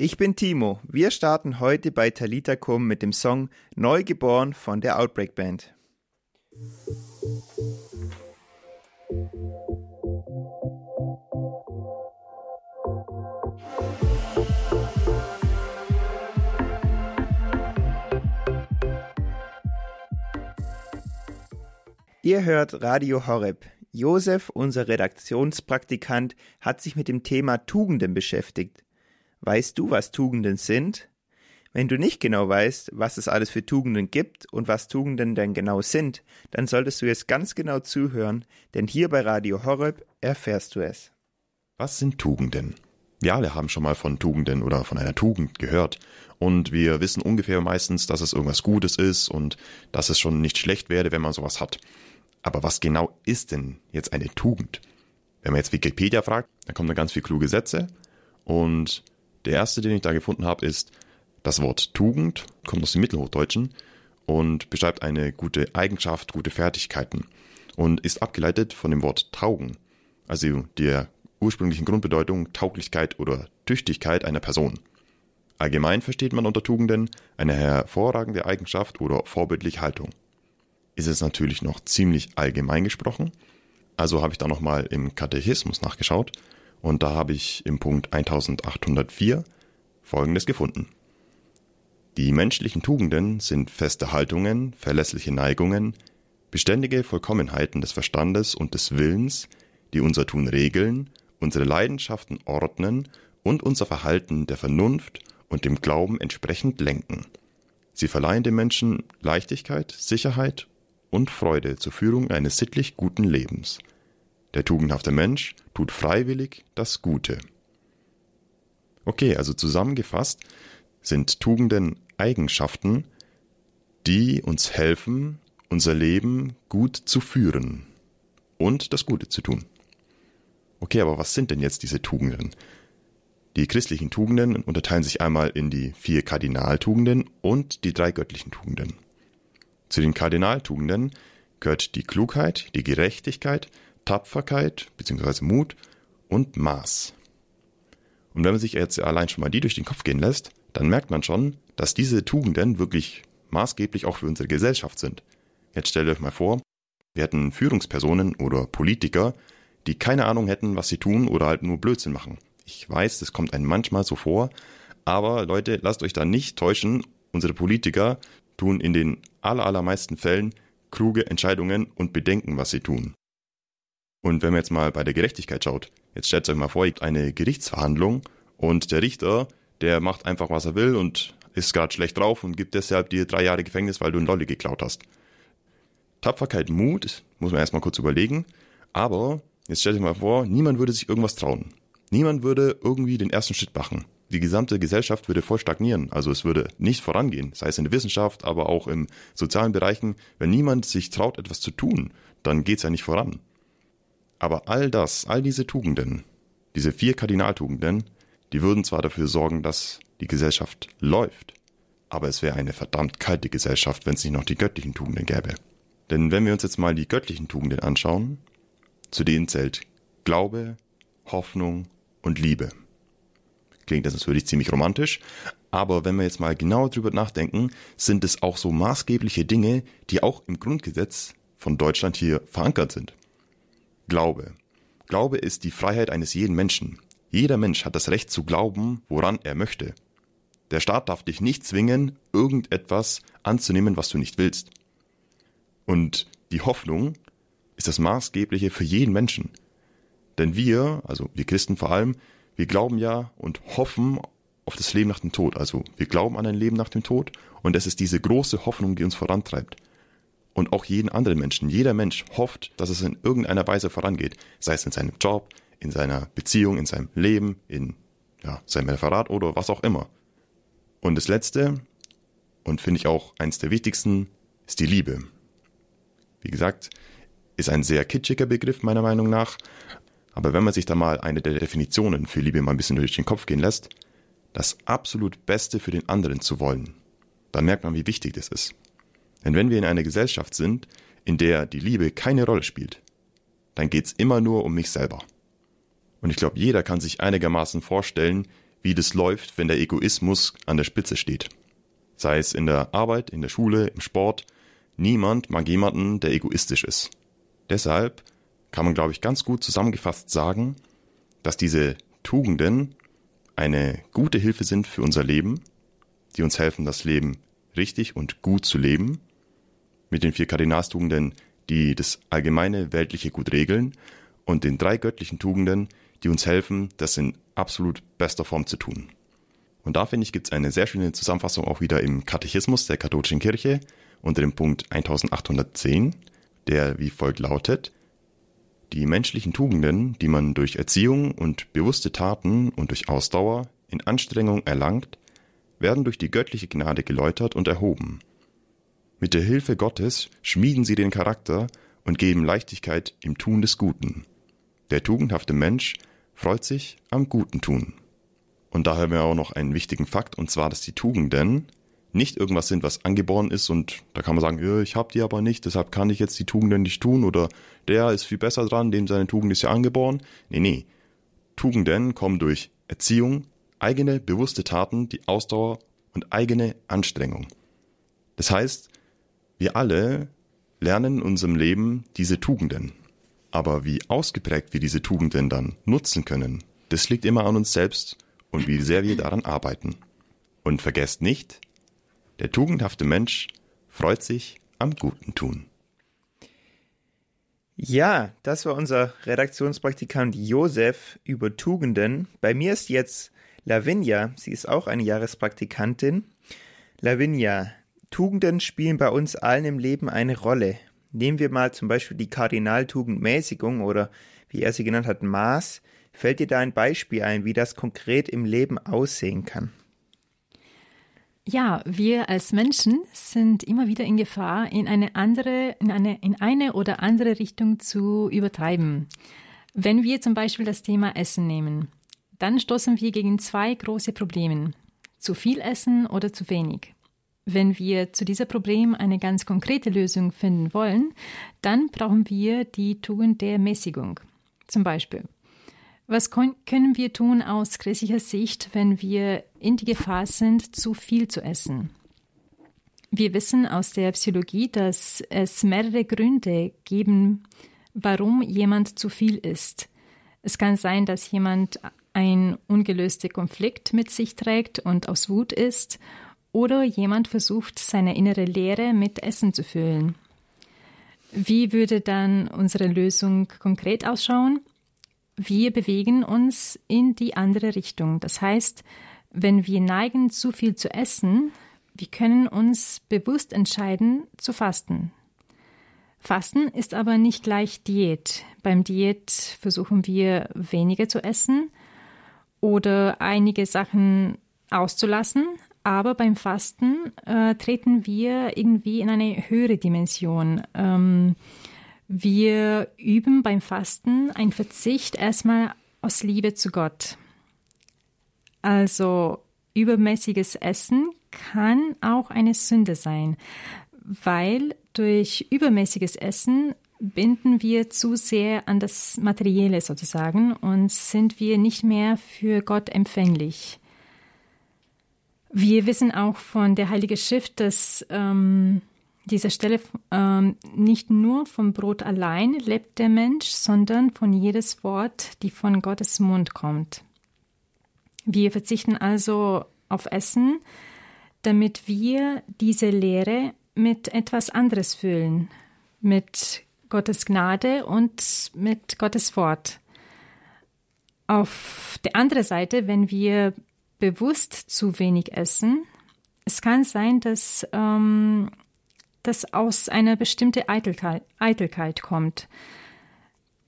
Ich bin Timo. Wir starten heute bei Talita Kum mit dem Song Neugeboren von der Outbreak Band. Ihr hört Radio Horeb. Josef, unser Redaktionspraktikant, hat sich mit dem Thema Tugenden beschäftigt. Weißt du, was Tugenden sind? Wenn du nicht genau weißt, was es alles für Tugenden gibt und was Tugenden denn genau sind, dann solltest du jetzt ganz genau zuhören, denn hier bei Radio Horeb erfährst du es. Was sind Tugenden? Wir alle haben schon mal von Tugenden oder von einer Tugend gehört und wir wissen ungefähr meistens, dass es irgendwas Gutes ist und dass es schon nicht schlecht wäre, wenn man sowas hat. Aber was genau ist denn jetzt eine Tugend? Wenn man jetzt Wikipedia fragt, dann kommen da ganz viele kluge Sätze und der erste, den ich da gefunden habe, ist das Wort Tugend, kommt aus dem Mittelhochdeutschen und beschreibt eine gute Eigenschaft, gute Fertigkeiten und ist abgeleitet von dem Wort taugen, also der ursprünglichen Grundbedeutung Tauglichkeit oder Tüchtigkeit einer Person. Allgemein versteht man unter Tugenden eine hervorragende Eigenschaft oder vorbildliche Haltung. Ist es natürlich noch ziemlich allgemein gesprochen, also habe ich da nochmal im Katechismus nachgeschaut und da habe ich im Punkt 1804 Folgendes gefunden. Die menschlichen Tugenden sind feste Haltungen, verlässliche Neigungen, beständige Vollkommenheiten des Verstandes und des Willens, die unser Tun regeln, unsere Leidenschaften ordnen und unser Verhalten der Vernunft und dem Glauben entsprechend lenken. Sie verleihen dem Menschen Leichtigkeit, Sicherheit und Freude zur Führung eines sittlich guten Lebens. Der tugendhafte Mensch tut freiwillig das Gute. Okay, also zusammengefasst sind Tugenden Eigenschaften, die uns helfen, unser Leben gut zu führen und das Gute zu tun. Okay, aber was sind denn jetzt diese Tugenden? Die christlichen Tugenden unterteilen sich einmal in die vier Kardinaltugenden und die drei göttlichen Tugenden. Zu den Kardinaltugenden gehört die Klugheit, die Gerechtigkeit, Tapferkeit bzw. Mut und Maß. Und wenn man sich jetzt allein schon mal die durch den Kopf gehen lässt, dann merkt man schon, dass diese Tugenden wirklich maßgeblich auch für unsere Gesellschaft sind. Jetzt stellt euch mal vor, wir hätten Führungspersonen oder Politiker, die keine Ahnung hätten, was sie tun oder halt nur Blödsinn machen. Ich weiß, das kommt einem manchmal so vor, aber Leute, lasst euch da nicht täuschen. Unsere Politiker tun in den allermeisten Fällen kluge Entscheidungen und bedenken, was sie tun. Und wenn man jetzt mal bei der Gerechtigkeit schaut, jetzt stellt euch mal vor, ihr habt eine Gerichtsverhandlung und der Richter, der macht einfach, was er will und ist gerade schlecht drauf und gibt deshalb dir drei Jahre Gefängnis, weil du einen Lolli geklaut hast. Tapferkeit, Mut, muss man erstmal kurz überlegen, aber jetzt stellt euch mal vor, niemand würde sich irgendwas trauen. Niemand würde irgendwie den ersten Schritt machen. Die gesamte Gesellschaft würde voll stagnieren, also es würde nicht vorangehen, sei es in der Wissenschaft, aber auch im sozialen Bereichen. Wenn niemand sich traut, etwas zu tun, dann geht's ja nicht voran. Aber all das, all diese Tugenden, diese vier Kardinaltugenden, die würden zwar dafür sorgen, dass die Gesellschaft läuft, aber es wäre eine verdammt kalte Gesellschaft, wenn es nicht noch die göttlichen Tugenden gäbe. Denn wenn wir uns jetzt mal die göttlichen Tugenden anschauen, zu denen zählt Glaube, Hoffnung und Liebe. Klingt das natürlich ziemlich romantisch, aber wenn wir jetzt mal genau drüber nachdenken, sind es auch so maßgebliche Dinge, die auch im Grundgesetz von Deutschland hier verankert sind. Glaube. Glaube ist die Freiheit eines jeden Menschen. Jeder Mensch hat das Recht zu glauben, woran er möchte. Der Staat darf dich nicht zwingen, irgendetwas anzunehmen, was du nicht willst. Und die Hoffnung ist das Maßgebliche für jeden Menschen. Denn wir, also wir Christen vor allem, wir glauben ja und hoffen auf das Leben nach dem Tod. Also wir glauben an ein Leben nach dem Tod und es ist diese große Hoffnung, die uns vorantreibt und auch jeden anderen Menschen. Jeder Mensch hofft, dass es in irgendeiner Weise vorangeht, sei es in seinem Job, in seiner Beziehung, in seinem Leben, in ja, seinem Referat oder was auch immer. Und das Letzte, und finde ich auch eins der wichtigsten, ist die Liebe. Wie gesagt, ist ein sehr kitschiger Begriff meiner Meinung nach, aber wenn man sich da mal eine der Definitionen für Liebe mal ein bisschen durch den Kopf gehen lässt, das absolut Beste für den anderen zu wollen, dann merkt man, wie wichtig das ist. Denn wenn wir in einer Gesellschaft sind, in der die Liebe keine Rolle spielt, dann geht's immer nur um mich selber. Und ich glaube, jeder kann sich einigermaßen vorstellen, wie das läuft, wenn der Egoismus an der Spitze steht. Sei es in der Arbeit, in der Schule, im Sport. Niemand mag jemanden, der egoistisch ist. Deshalb kann man, glaube ich, ganz gut zusammengefasst sagen, dass diese Tugenden eine gute Hilfe sind für unser Leben, die uns helfen, das Leben richtig und gut zu leben, mit den vier Kardinalstugenden, die das allgemeine weltliche Gut regeln, und den drei göttlichen Tugenden, die uns helfen, das in absolut bester Form zu tun. Und da finde ich, gibt es eine sehr schöne Zusammenfassung auch wieder im Katechismus der katholischen Kirche unter dem Punkt 1810, der wie folgt lautet, die menschlichen Tugenden, die man durch Erziehung und bewusste Taten und durch Ausdauer in Anstrengung erlangt, werden durch die göttliche Gnade geläutert und erhoben. Mit der Hilfe Gottes schmieden sie den Charakter und geben Leichtigkeit im Tun des Guten. Der tugendhafte Mensch freut sich am guten Tun. Und da haben wir auch noch einen wichtigen Fakt, und zwar, dass die Tugenden nicht irgendwas sind, was angeboren ist und da kann man sagen, ich habe die aber nicht, deshalb kann ich jetzt die Tugenden nicht tun oder der ist viel besser dran, dem seine Tugend ist ja angeboren. Nee, nee. Tugenden kommen durch Erziehung, eigene bewusste Taten, die Ausdauer und eigene Anstrengung. Das heißt, wir alle lernen in unserem Leben diese Tugenden. Aber wie ausgeprägt wir diese Tugenden dann nutzen können, das liegt immer an uns selbst und wie sehr wir daran arbeiten. Und vergesst nicht, der tugendhafte Mensch freut sich am guten Tun. Ja, das war unser Redaktionspraktikant Josef über Tugenden. Bei mir ist jetzt Lavinia, sie ist auch eine Jahrespraktikantin. Lavinia, Tugenden spielen bei uns allen im Leben eine Rolle. Nehmen wir mal zum Beispiel die Kardinaltugend Mäßigung oder wie er sie genannt hat, Maß. Fällt dir da ein Beispiel ein, wie das konkret im Leben aussehen kann? Ja, wir als Menschen sind immer wieder in Gefahr, in eine andere, in eine, in eine oder andere Richtung zu übertreiben. Wenn wir zum Beispiel das Thema Essen nehmen, dann stoßen wir gegen zwei große Probleme. Zu viel Essen oder zu wenig. Wenn wir zu diesem Problem eine ganz konkrete Lösung finden wollen, dann brauchen wir die Tugend der Mäßigung. Zum Beispiel, was können wir tun aus christlicher Sicht, wenn wir in die Gefahr sind, zu viel zu essen? Wir wissen aus der Psychologie, dass es mehrere Gründe geben, warum jemand zu viel isst. Es kann sein, dass jemand ein ungelöster Konflikt mit sich trägt und aus Wut ist oder jemand versucht, seine innere Leere mit Essen zu füllen. Wie würde dann unsere Lösung konkret ausschauen? Wir bewegen uns in die andere Richtung. Das heißt, wenn wir neigen, zu viel zu essen, wir können uns bewusst entscheiden, zu fasten. Fasten ist aber nicht gleich Diät. Beim Diät versuchen wir weniger zu essen oder einige Sachen auszulassen, aber beim Fasten äh, treten wir irgendwie in eine höhere Dimension. Ähm, wir üben beim Fasten einen Verzicht erstmal aus Liebe zu Gott. Also übermäßiges Essen kann auch eine Sünde sein, weil durch übermäßiges Essen binden wir zu sehr an das Materielle sozusagen und sind wir nicht mehr für Gott empfänglich. Wir wissen auch von der Heilige Schrift, dass ähm, dieser Stelle ähm, nicht nur vom Brot allein lebt der Mensch, sondern von jedes Wort, die von Gottes Mund kommt. Wir verzichten also auf Essen, damit wir diese Lehre mit etwas anderes füllen, mit Gottes Gnade und mit Gottes Wort. Auf der anderen Seite, wenn wir bewusst zu wenig essen. Es kann sein, dass ähm, das aus einer bestimmten Eitelkeit, Eitelkeit kommt.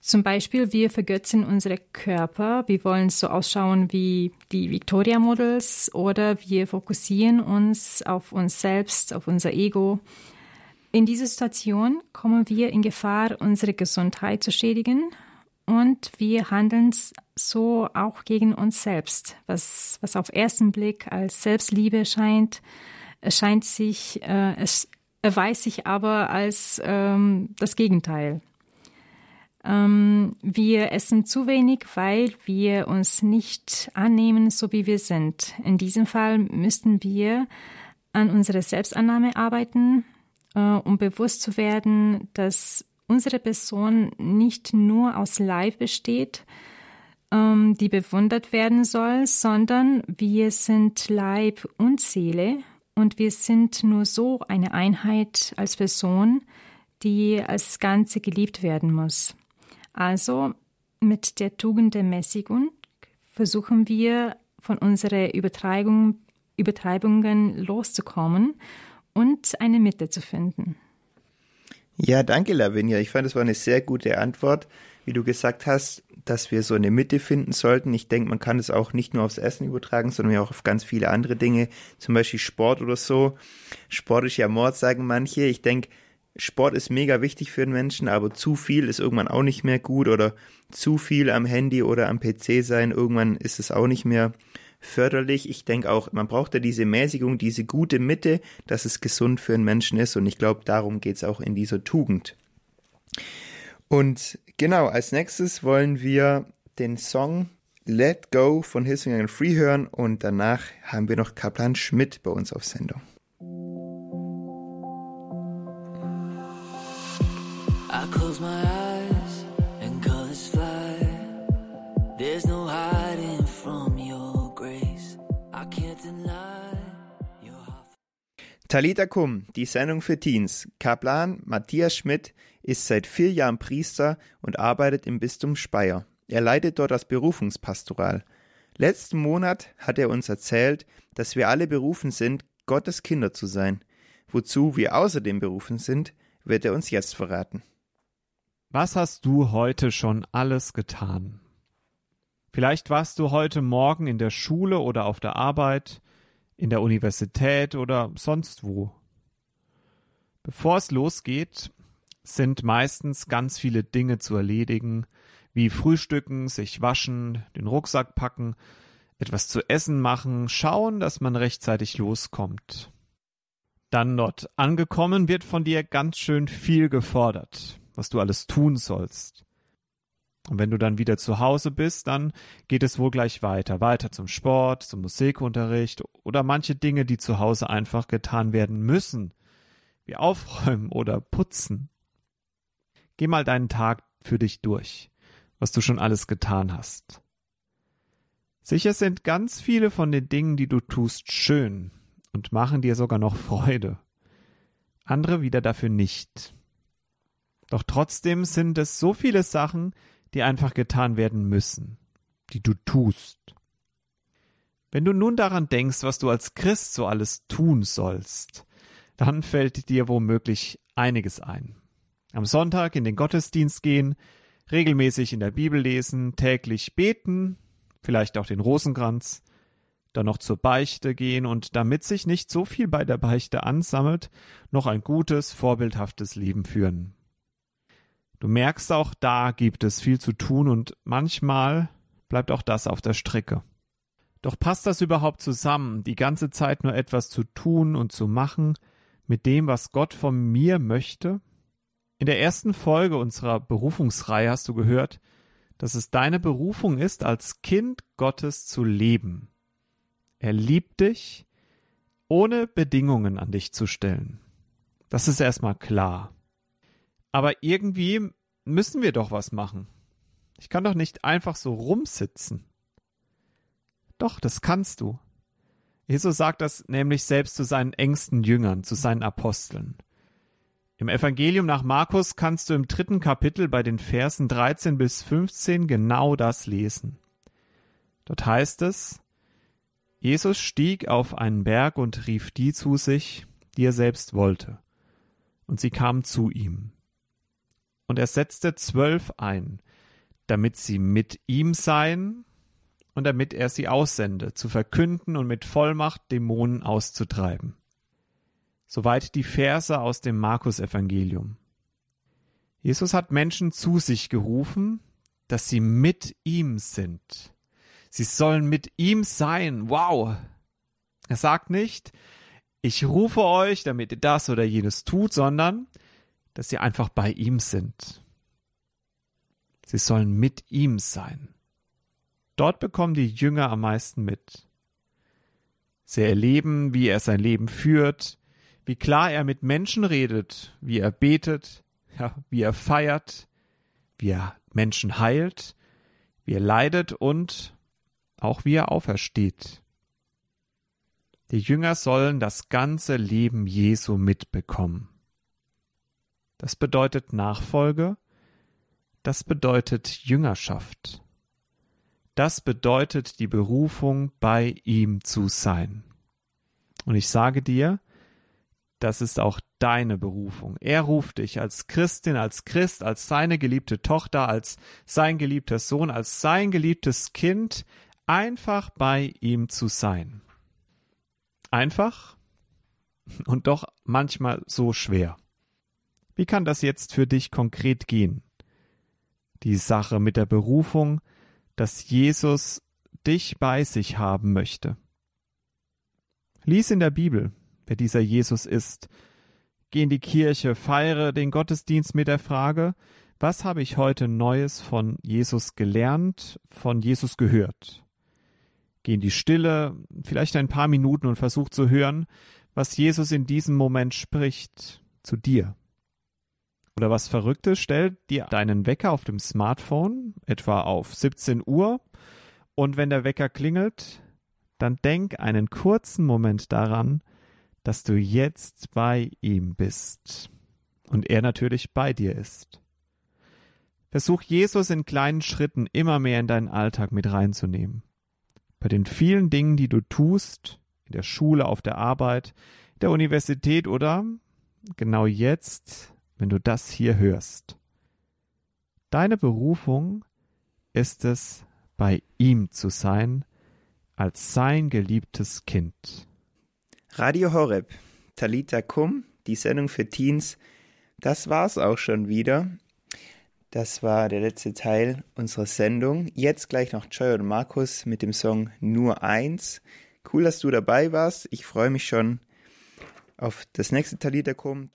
Zum Beispiel, wir vergötzen unsere Körper, wir wollen so ausschauen wie die Victoria Models oder wir fokussieren uns auf uns selbst, auf unser Ego. In dieser Situation kommen wir in Gefahr, unsere Gesundheit zu schädigen und wir handeln so auch gegen uns selbst, was, was auf ersten Blick als Selbstliebe scheint, erscheint sich, äh, es erweist sich aber als ähm, das Gegenteil. Ähm, wir essen zu wenig, weil wir uns nicht annehmen, so wie wir sind. In diesem Fall müssten wir an unserer Selbstannahme arbeiten, äh, um bewusst zu werden, dass unsere Person nicht nur aus Leib besteht, ähm, die bewundert werden soll, sondern wir sind Leib und Seele und wir sind nur so eine Einheit als Person, die als Ganze geliebt werden muss. Also mit der Tugend der Mäßigung versuchen wir von unseren Übertreibung, Übertreibungen loszukommen und eine Mitte zu finden. Ja, danke, Lavinia. Ich fand, es war eine sehr gute Antwort, wie du gesagt hast, dass wir so eine Mitte finden sollten. Ich denke, man kann es auch nicht nur aufs Essen übertragen, sondern auch auf ganz viele andere Dinge, zum Beispiel Sport oder so. Sport ist ja Mord, sagen manche. Ich denke, Sport ist mega wichtig für den Menschen, aber zu viel ist irgendwann auch nicht mehr gut oder zu viel am Handy oder am PC sein, irgendwann ist es auch nicht mehr förderlich. Ich denke auch, man braucht ja diese Mäßigung, diese gute Mitte, dass es gesund für einen Menschen ist. Und ich glaube, darum geht es auch in dieser Tugend. Und genau, als nächstes wollen wir den Song Let Go von Hissing and Free hören und danach haben wir noch Kaplan Schmidt bei uns auf Sendung. I close my eyes Talita Kum, die Sendung für Teens. Kaplan Matthias Schmidt ist seit vier Jahren Priester und arbeitet im Bistum Speyer. Er leitet dort das Berufungspastoral. Letzten Monat hat er uns erzählt, dass wir alle berufen sind, Gottes Kinder zu sein. Wozu wir außerdem berufen sind, wird er uns jetzt verraten. Was hast du heute schon alles getan? Vielleicht warst du heute Morgen in der Schule oder auf der Arbeit, in der Universität oder sonst wo. Bevor es losgeht, sind meistens ganz viele Dinge zu erledigen, wie Frühstücken, sich waschen, den Rucksack packen, etwas zu essen machen, schauen, dass man rechtzeitig loskommt. Dann dort angekommen wird von dir ganz schön viel gefordert was du alles tun sollst. Und wenn du dann wieder zu Hause bist, dann geht es wohl gleich weiter, weiter zum Sport, zum Musikunterricht oder manche Dinge, die zu Hause einfach getan werden müssen, wie aufräumen oder putzen. Geh mal deinen Tag für dich durch, was du schon alles getan hast. Sicher sind ganz viele von den Dingen, die du tust, schön und machen dir sogar noch Freude. Andere wieder dafür nicht. Doch trotzdem sind es so viele Sachen, die einfach getan werden müssen, die du tust. Wenn du nun daran denkst, was du als Christ so alles tun sollst, dann fällt dir womöglich einiges ein. Am Sonntag in den Gottesdienst gehen, regelmäßig in der Bibel lesen, täglich beten, vielleicht auch den Rosenkranz, dann noch zur Beichte gehen und damit sich nicht so viel bei der Beichte ansammelt, noch ein gutes, vorbildhaftes Leben führen. Du merkst auch, da gibt es viel zu tun und manchmal bleibt auch das auf der Strecke. Doch passt das überhaupt zusammen, die ganze Zeit nur etwas zu tun und zu machen mit dem, was Gott von mir möchte? In der ersten Folge unserer Berufungsreihe hast du gehört, dass es deine Berufung ist, als Kind Gottes zu leben. Er liebt dich, ohne Bedingungen an dich zu stellen. Das ist erstmal klar. Aber irgendwie müssen wir doch was machen. Ich kann doch nicht einfach so rumsitzen. Doch, das kannst du. Jesus sagt das nämlich selbst zu seinen engsten Jüngern, zu seinen Aposteln. Im Evangelium nach Markus kannst du im dritten Kapitel bei den Versen 13 bis 15 genau das lesen. Dort heißt es, Jesus stieg auf einen Berg und rief die zu sich, die er selbst wollte. Und sie kamen zu ihm. Und er setzte zwölf ein, damit sie mit ihm seien und damit er sie aussende, zu verkünden und mit Vollmacht Dämonen auszutreiben. Soweit die Verse aus dem Markus-Evangelium. Jesus hat Menschen zu sich gerufen, dass sie mit ihm sind. Sie sollen mit ihm sein. Wow! Er sagt nicht, ich rufe euch, damit ihr das oder jenes tut, sondern dass sie einfach bei ihm sind. Sie sollen mit ihm sein. Dort bekommen die Jünger am meisten mit. Sie erleben, wie er sein Leben führt, wie klar er mit Menschen redet, wie er betet, ja, wie er feiert, wie er Menschen heilt, wie er leidet und auch wie er aufersteht. Die Jünger sollen das ganze Leben Jesu mitbekommen. Das bedeutet Nachfolge, das bedeutet Jüngerschaft. Das bedeutet die Berufung, bei ihm zu sein. Und ich sage dir, das ist auch deine Berufung. Er ruft dich als Christin, als Christ, als seine geliebte Tochter, als sein geliebter Sohn, als sein geliebtes Kind, einfach bei ihm zu sein. Einfach und doch manchmal so schwer. Wie kann das jetzt für dich konkret gehen? Die Sache mit der Berufung, dass Jesus dich bei sich haben möchte. Lies in der Bibel, wer dieser Jesus ist. Geh in die Kirche, feiere den Gottesdienst mit der Frage, was habe ich heute Neues von Jesus gelernt, von Jesus gehört? Geh in die Stille, vielleicht ein paar Minuten und versuch zu hören, was Jesus in diesem Moment spricht zu dir. Oder was Verrücktes, stell dir deinen Wecker auf dem Smartphone, etwa auf 17 Uhr, und wenn der Wecker klingelt, dann denk einen kurzen Moment daran, dass du jetzt bei ihm bist und er natürlich bei dir ist. Versuch Jesus in kleinen Schritten immer mehr in deinen Alltag mit reinzunehmen. Bei den vielen Dingen, die du tust, in der Schule, auf der Arbeit, der Universität oder genau jetzt wenn du das hier hörst. Deine Berufung ist es, bei ihm zu sein, als sein geliebtes Kind. Radio Horeb, Talita Kum, die Sendung für Teens, das war's auch schon wieder. Das war der letzte Teil unserer Sendung. Jetzt gleich noch Joy und Markus mit dem Song Nur eins. Cool, dass du dabei warst. Ich freue mich schon auf das nächste Talita Kum.